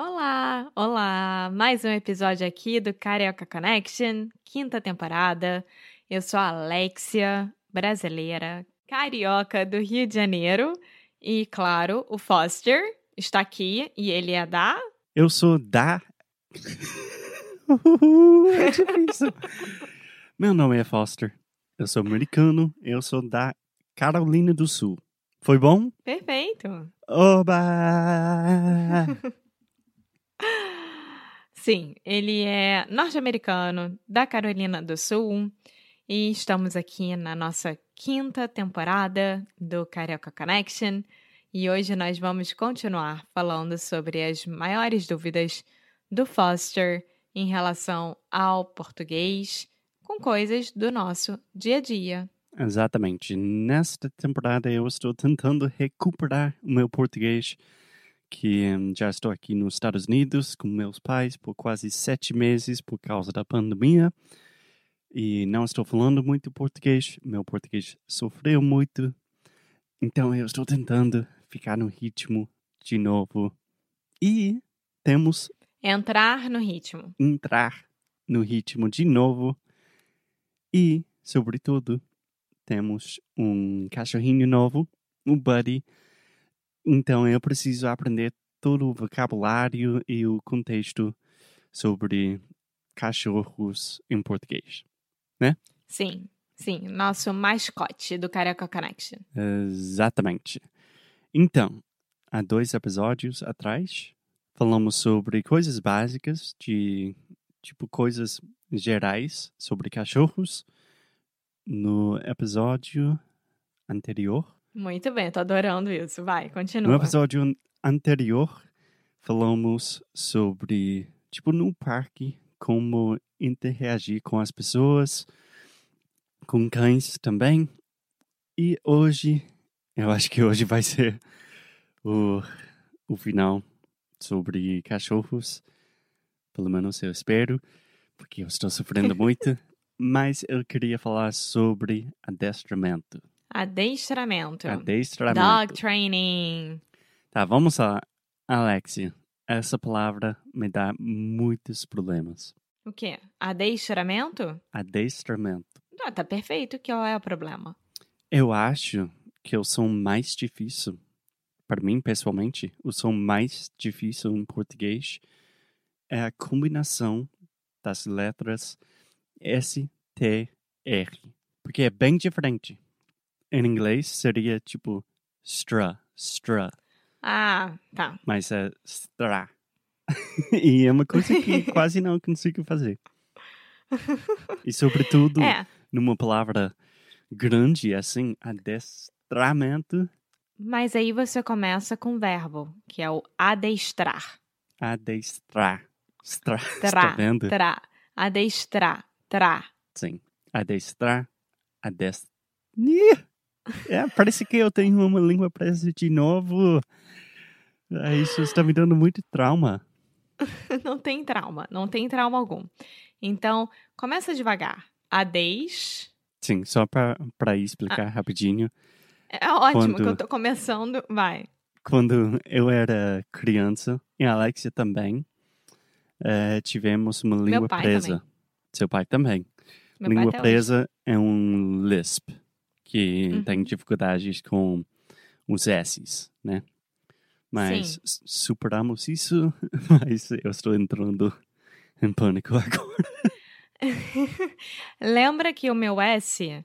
Olá, olá! Mais um episódio aqui do Carioca Connection, quinta temporada. Eu sou a Alexia, brasileira, carioca do Rio de Janeiro. E, claro, o Foster está aqui e ele é da. Eu sou da. é difícil. Meu nome é Foster. Eu sou americano. Eu sou da Carolina do Sul. Foi bom? Perfeito! Oba! Sim, ele é norte-americano da Carolina do Sul e estamos aqui na nossa quinta temporada do Carioca Connection e hoje nós vamos continuar falando sobre as maiores dúvidas do Foster em relação ao português com coisas do nosso dia a dia. Exatamente. Nesta temporada eu estou tentando recuperar o meu português, que hum, já estou aqui nos Estados Unidos com meus pais por quase sete meses por causa da pandemia. E não estou falando muito português. Meu português sofreu muito. Então eu estou tentando ficar no ritmo de novo. E temos Entrar no ritmo. entrar no ritmo de novo. E, sobretudo, temos um cachorrinho novo, um Buddy. Então eu preciso aprender todo o vocabulário e o contexto sobre cachorros em português. Sim, sim, nosso mascote do Carioca Connection. Exatamente. Então, há dois episódios atrás, falamos sobre coisas básicas, de tipo coisas gerais sobre cachorros. No episódio anterior, Muito bem, tô adorando isso. Vai, continua. no episódio an- anterior, falamos sobre, tipo, no parque, como interagir com as pessoas, com cães também. E hoje, eu acho que hoje vai ser o, o final sobre cachorros. Pelo menos eu espero, porque eu estou sofrendo muito. Mas eu queria falar sobre adestramento. Adestramento. Adestramento. Dog training. Tá, vamos lá. Alexia, essa palavra me dá muitos problemas. O quê? Adestramento? Adestramento. Ah, tá perfeito. Qual é o problema? Eu acho que o som mais difícil, para mim pessoalmente, o som mais difícil em português é a combinação das letras S, T, R. Porque é bem diferente. Em inglês seria tipo stra, stra. Ah, tá. mas é stra. e é uma coisa que quase não consigo fazer. E sobretudo É, numa palavra grande assim, adestramento, mas aí você começa com o verbo, que é o adestrar. adestrar. Stra, Tra, está vendo? tra. Adestrar, tra. Sim. Adestrar, adest... É, parece que eu tenho uma língua presa de novo. É, Isso está me dando muito trauma. Não tem trauma, não tem trauma algum. Então, começa devagar. Ades. Sim, só para Ah. explicar rapidinho. É ótimo que Quando- eu tô começando. Vai. quando eu era criança, e a Alexia também, eh, tivemos uma língua presa. também. Seu pai também. Meu língua pai hoje. presa é um lisp, que Uhum. tem dificuldades com os S's, né? Mas Sim. superamos isso, mas eu estou entrando em pânico agora. Lembra que o meu S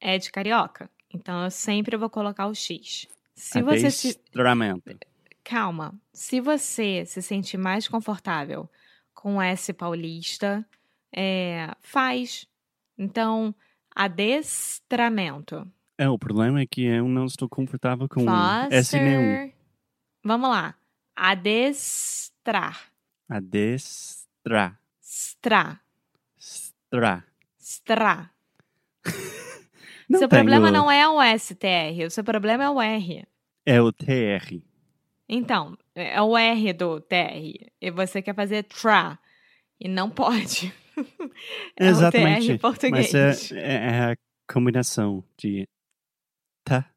é de carioca? Então eu sempre vou colocar o X. Se você se. Calma. Se você se sentir mais confortável com S paulista, é, faz. Então, adestramento. É, o problema é que eu não estou confortável com S nenhum. Vamos lá. Adestrar. Adestrar. Stra. Stra. Stra. Não seu tenho- problema não é o STR, o seu problema é o R. É o TR. Então, é o R do TR. E você quer fazer tra. E não pode. É Exatamente. o TR em português. Mas é, é a combinação de ta,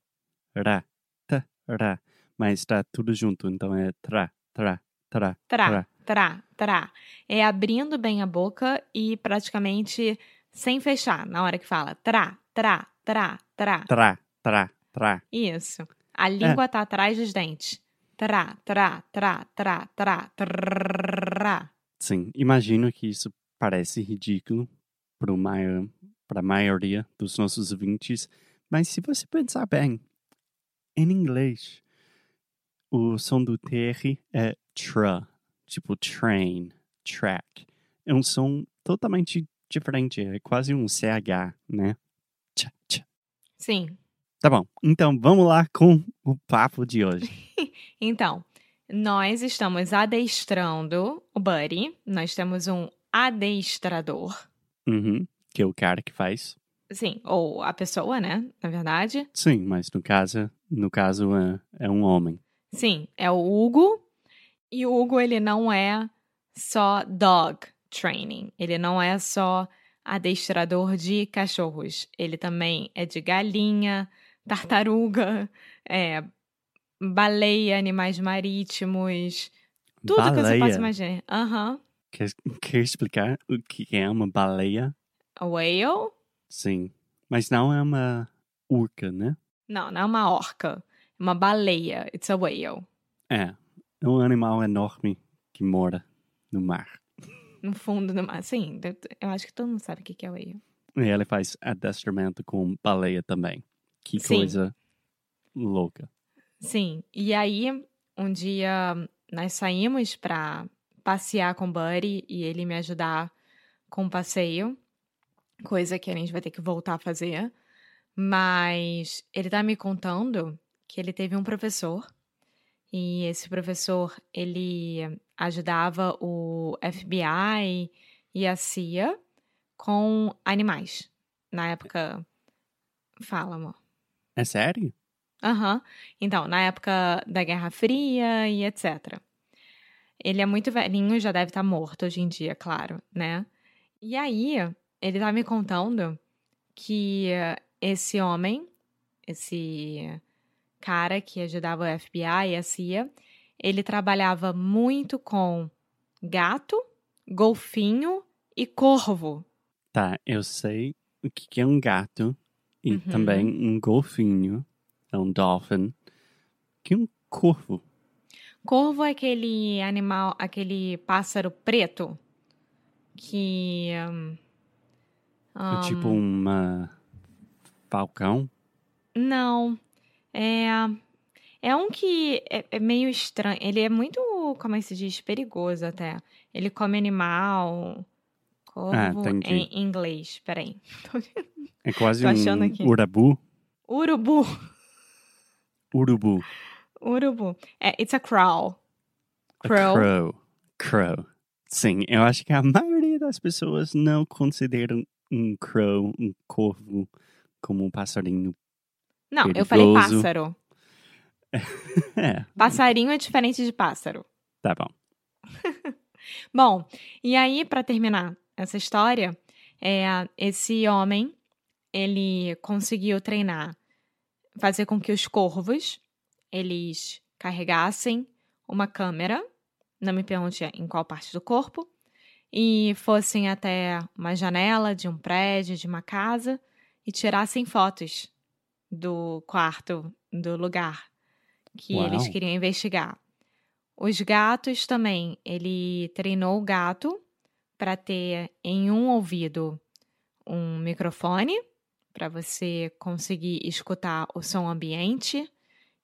ra, ta, ra. Mas tá tudo junto, então é tra, tra, tra, Tra, tra, tra. É abrindo bem a boca e praticamente sem fechar na hora que fala. Tra, tra, tra, tra. tra, tra, tra. Isso. A língua tá atrás dos dentes. Tra, tra, tra, tra, tra, tra. Sim, imagino que isso parece ridículo para maior, a maioria dos nossos ouvintes, mas se você pensar bem, em inglês, o som do TR é tra, tipo train, track. É um som totalmente diferente, é quase um CH, né? Tcha, tcha. Sim. Tá bom, então vamos lá com o papo de hoje. Então, nós estamos adestrando o Buddy. Nós temos um adestrador. Uhum, que é o cara que faz. Sim, ou a pessoa, né? Na verdade. Sim, mas no caso, no caso é, é um homem. Sim, é o Hugo. E o Hugo, ele não é só dog training. Ele não é só adestrador de cachorros. Ele também é de galinha, tartaruga, é, baleia, animais marítimos. Tudo que você Baleia? possa imaginar. Aham. Quer, quer explicar o que é uma baleia? A whale? Sim. Mas não é uma urca, né? Não, não é uma orca. É uma baleia. It's a whale. É. É um animal enorme que mora no mar. No fundo do mar. Sim, eu- acho que todo mundo sabe o que é whale. E ele faz adestramento com baleia também. Que Sim. coisa louca. Sim, e aí um dia nós saímos pra passear com o Buddy e ele me ajudar com o passeio, coisa que a gente vai ter que voltar a fazer. Mas ele tá me contando que ele teve um professor e esse professor ele ajudava o FBI e a CIA com animais. Na época, fala, amor. É sério? Aham. Então, na época da Guerra Fria e etc. Ele é muito velhinho, já deve estar morto hoje em dia, claro, né? E aí, ele tá me contando que esse homem, esse cara que ajudava o FBI e a CIA, ele trabalhava muito com gato, golfinho e corvo. Tá, eu sei o que que é um gato e Uhum. também um golfinho, é um dolphin, que é um corvo. Corvo é aquele animal, aquele pássaro preto que. hum, É tipo uma falcão. Não. É. É um que é, é meio estranho. Ele é muito, como é que se diz? Perigoso até. Ele come animal. Corvo Ah, em inglês. Peraí. É quase um aqui. urabu. Urubu. Urubu. Urubu. É, it's a crow. A Crow. crow. Crow. Sim, eu acho que a maioria das pessoas não consideram um crow, um corvo, como um passarinho. Não, eu falei Perigoso. pássaro. É, Passarinho é diferente de pássaro. tá bom. Bom, e aí, para terminar essa história, é, esse homem, ele conseguiu treinar, fazer com que os corvos, eles carregassem uma câmera, não me pergunte em qual parte do corpo, e fossem até uma janela de um prédio, de uma casa, e tirassem fotos do quarto, do lugar que Uau. eles queriam investigar. Os gatos também, ele treinou o gato para ter em um ouvido um microfone para você conseguir escutar o som ambiente,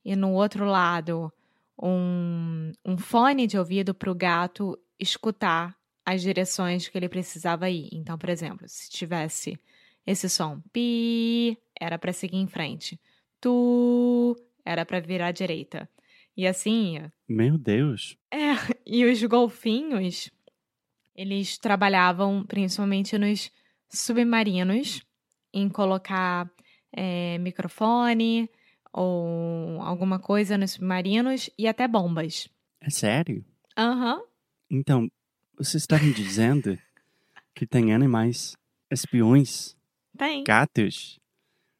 e no outro lado, um, um fone de ouvido para o gato escutar as direções que ele precisava ir. Então, por exemplo, se tivesse esse som pi, era para seguir em frente. Tu, era para virar à direita. E assim. Meu Deus. É, e os golfinhos, eles trabalhavam principalmente nos submarinos em colocar é, microfone ou alguma coisa nos submarinos e até bombas. É sério? Aham. Uhum. Então, vocês estavam dizendo que tem animais espiões? Tem. Gatos?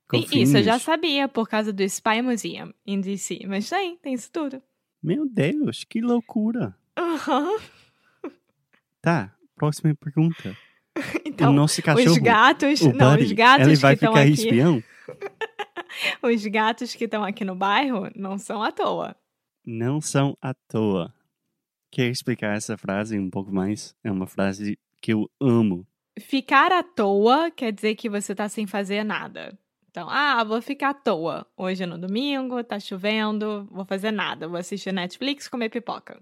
Golfinhos. Isso eu já sabia por causa do Spy Museum em DC, mas tem, tem isso tudo. Meu Deus, que loucura. Uhum. Tá, próxima pergunta. Então, o nosso cachorro, os gatos, o não, Buddy, os gatos ele vai que ficar aqui, espião? os gatos que estão aqui no bairro não são à toa. Não são à toa. Quer explicar essa frase um pouco mais? É uma frase que eu amo. Ficar à toa quer dizer que você tá sem fazer nada. Então, ah, vou ficar à toa. Hoje é no domingo, tá chovendo, vou fazer nada. Vou assistir Netflix, comer pipoca.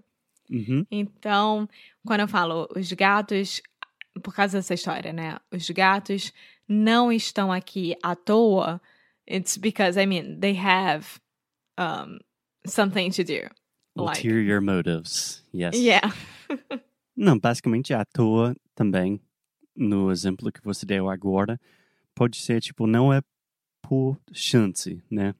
Uhum. Então, quando eu falo os gatos por causa dessa história, né? Os gatos não estão aqui à toa. It's because, I mean, they have um, something to do. Ulterior like... motives, yes. Yeah. não, basicamente à toa também, no exemplo que você deu agora, pode ser, tipo, não é por chance, né?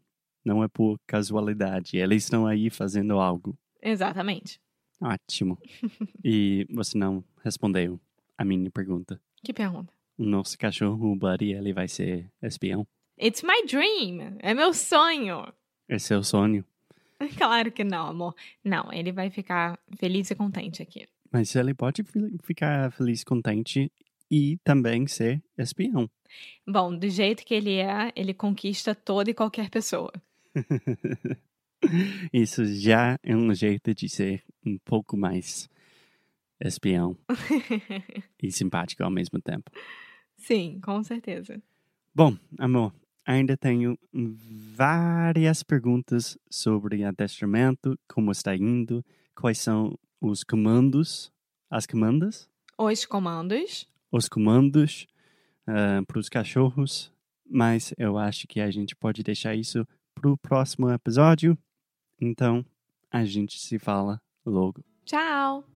Não é por casualidade. Eles estão aí fazendo algo. Exatamente. Ótimo. e você não respondeu a minha pergunta. Que pergunta? O nosso cachorro, o Buddy, ele vai ser espião? It's my dream. É meu sonho. É seu sonho? Claro que não, amor. Não, ele vai ficar feliz e contente aqui. Mas ele pode ficar feliz e contente e também ser espião. Bom, do jeito que ele é, ele conquista toda e qualquer pessoa. Isso já é um jeito de ser um pouco mais espião e simpático ao mesmo tempo. Sim, com certeza. Bom, amor, ainda tenho várias perguntas sobre adestramento, como está indo, quais são os comandos, as comandas? Os comandos. Os comandos uh, para os cachorros, mas eu acho que a gente pode deixar isso para o próximo episódio. Então, a gente se fala logo. Tchau!